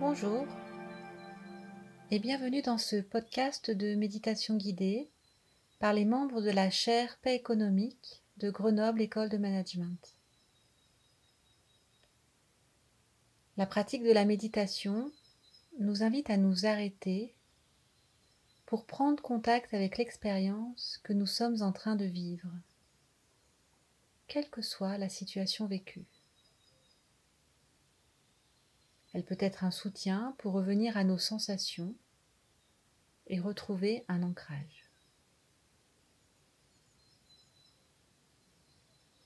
Bonjour et bienvenue dans ce podcast de méditation guidée par les membres de la chaire Paix économique de Grenoble École de Management. La pratique de la méditation nous invite à nous arrêter pour prendre contact avec l'expérience que nous sommes en train de vivre, quelle que soit la situation vécue. Elle peut être un soutien pour revenir à nos sensations et retrouver un ancrage.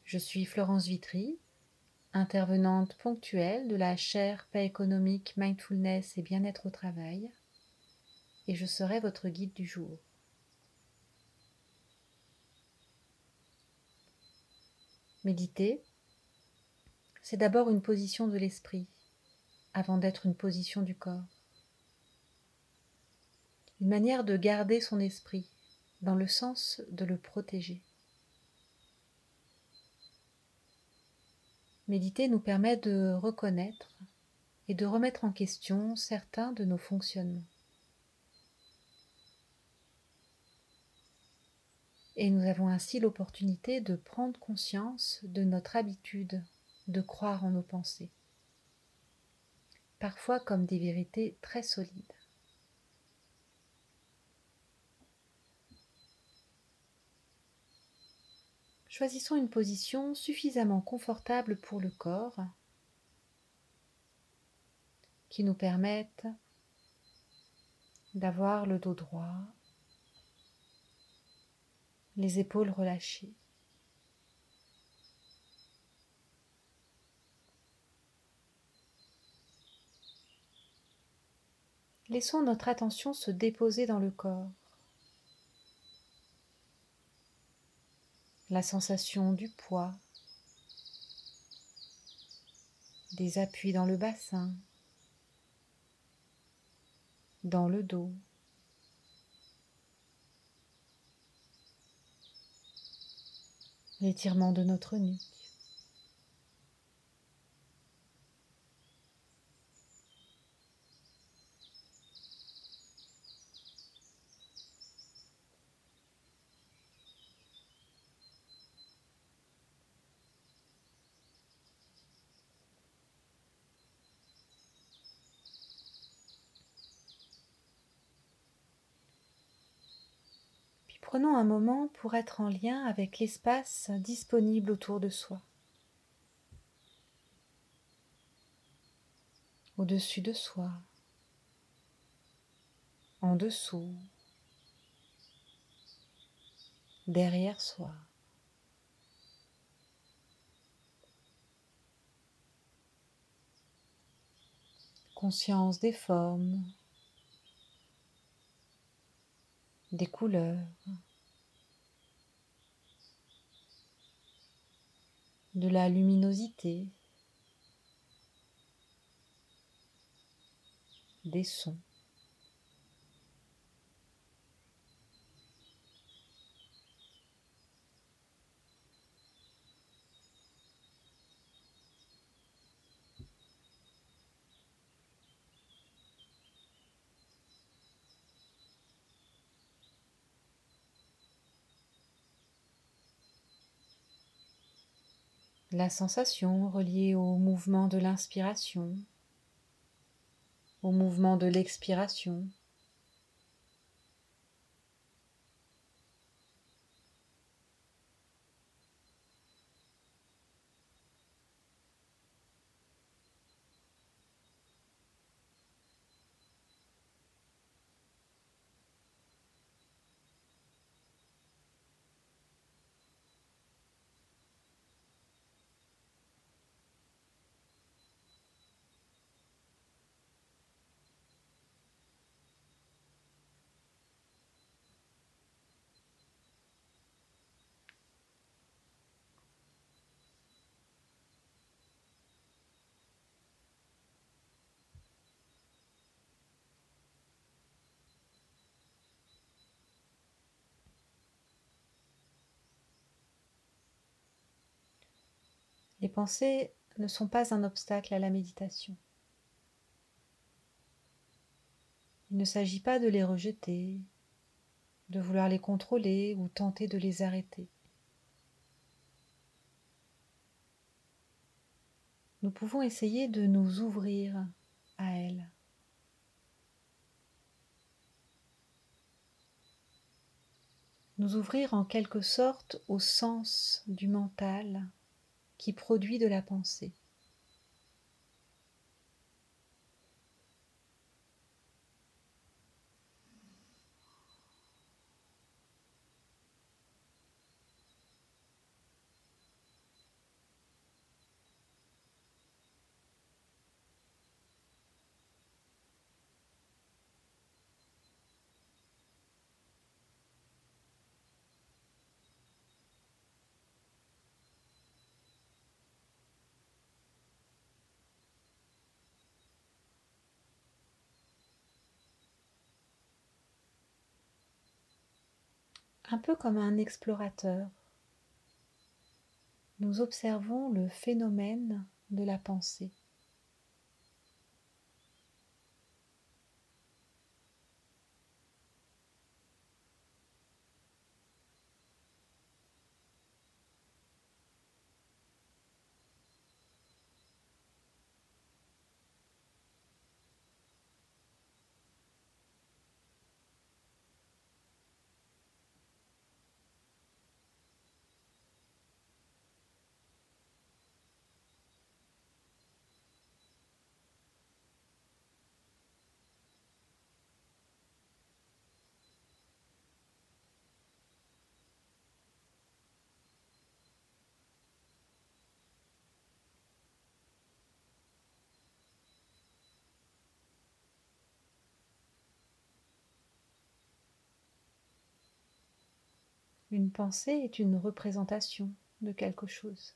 Je suis Florence Vitry, intervenante ponctuelle de la chaire Paix économique, Mindfulness et Bien-être au travail, et je serai votre guide du jour. Méditer, c'est d'abord une position de l'esprit avant d'être une position du corps. Une manière de garder son esprit dans le sens de le protéger. Méditer nous permet de reconnaître et de remettre en question certains de nos fonctionnements. Et nous avons ainsi l'opportunité de prendre conscience de notre habitude de croire en nos pensées parfois comme des vérités très solides. Choisissons une position suffisamment confortable pour le corps qui nous permette d'avoir le dos droit, les épaules relâchées. Laissons notre attention se déposer dans le corps. La sensation du poids, des appuis dans le bassin, dans le dos. L'étirement de notre nuque. Prenons un moment pour être en lien avec l'espace disponible autour de soi. Au-dessus de soi, en dessous, derrière soi. Conscience des formes, des couleurs, de la luminosité, des sons. La sensation reliée au mouvement de l'inspiration, au mouvement de l'expiration. Les pensées ne sont pas un obstacle à la méditation. Il ne s'agit pas de les rejeter, de vouloir les contrôler ou tenter de les arrêter. Nous pouvons essayer de nous ouvrir à elles. Nous ouvrir en quelque sorte au sens du mental qui produit de la pensée. Un peu comme un explorateur. Nous observons le phénomène de la pensée. Une pensée est une représentation de quelque chose.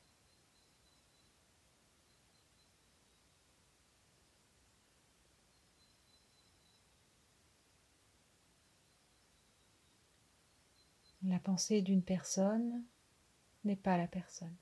La pensée d'une personne n'est pas la personne.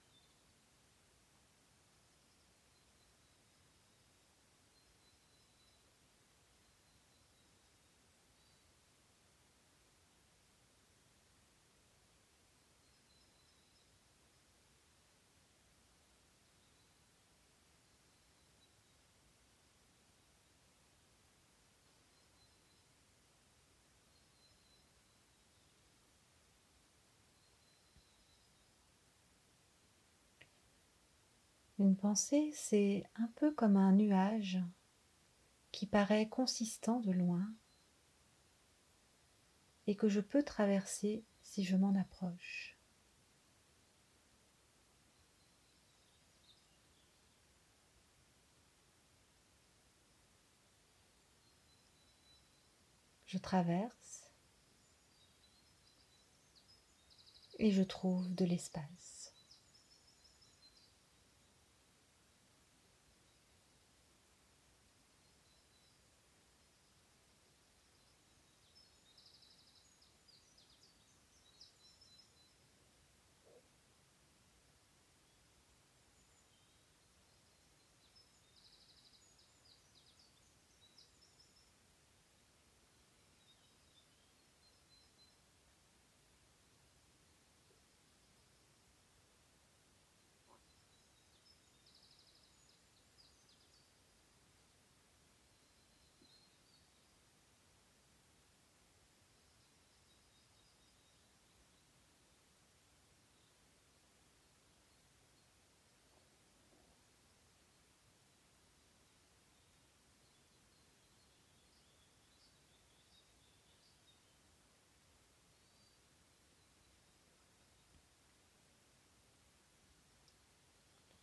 Une pensée, c'est un peu comme un nuage qui paraît consistant de loin et que je peux traverser si je m'en approche. Je traverse et je trouve de l'espace.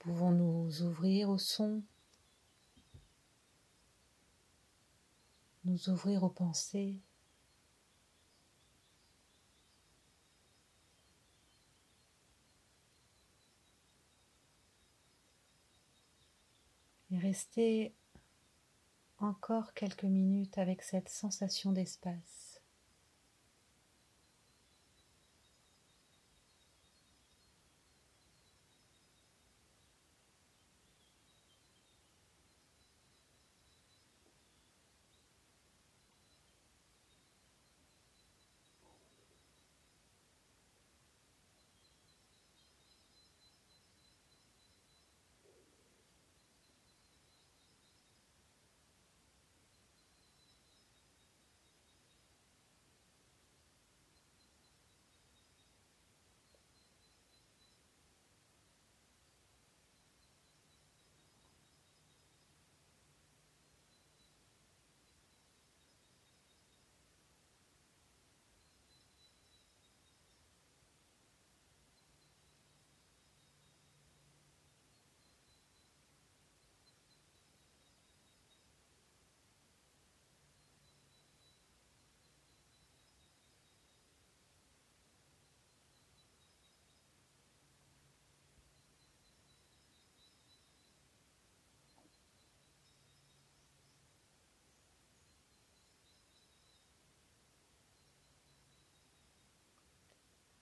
Pouvons nous ouvrir au son, nous ouvrir aux pensées? Et rester encore quelques minutes avec cette sensation d'espace.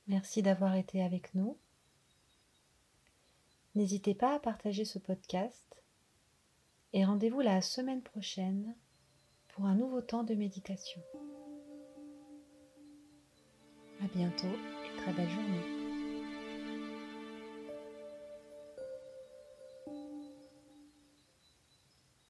Merci d'avoir été avec nous. N'hésitez pas à partager ce podcast et rendez-vous la semaine prochaine pour un nouveau temps de méditation. À bientôt et très belle journée.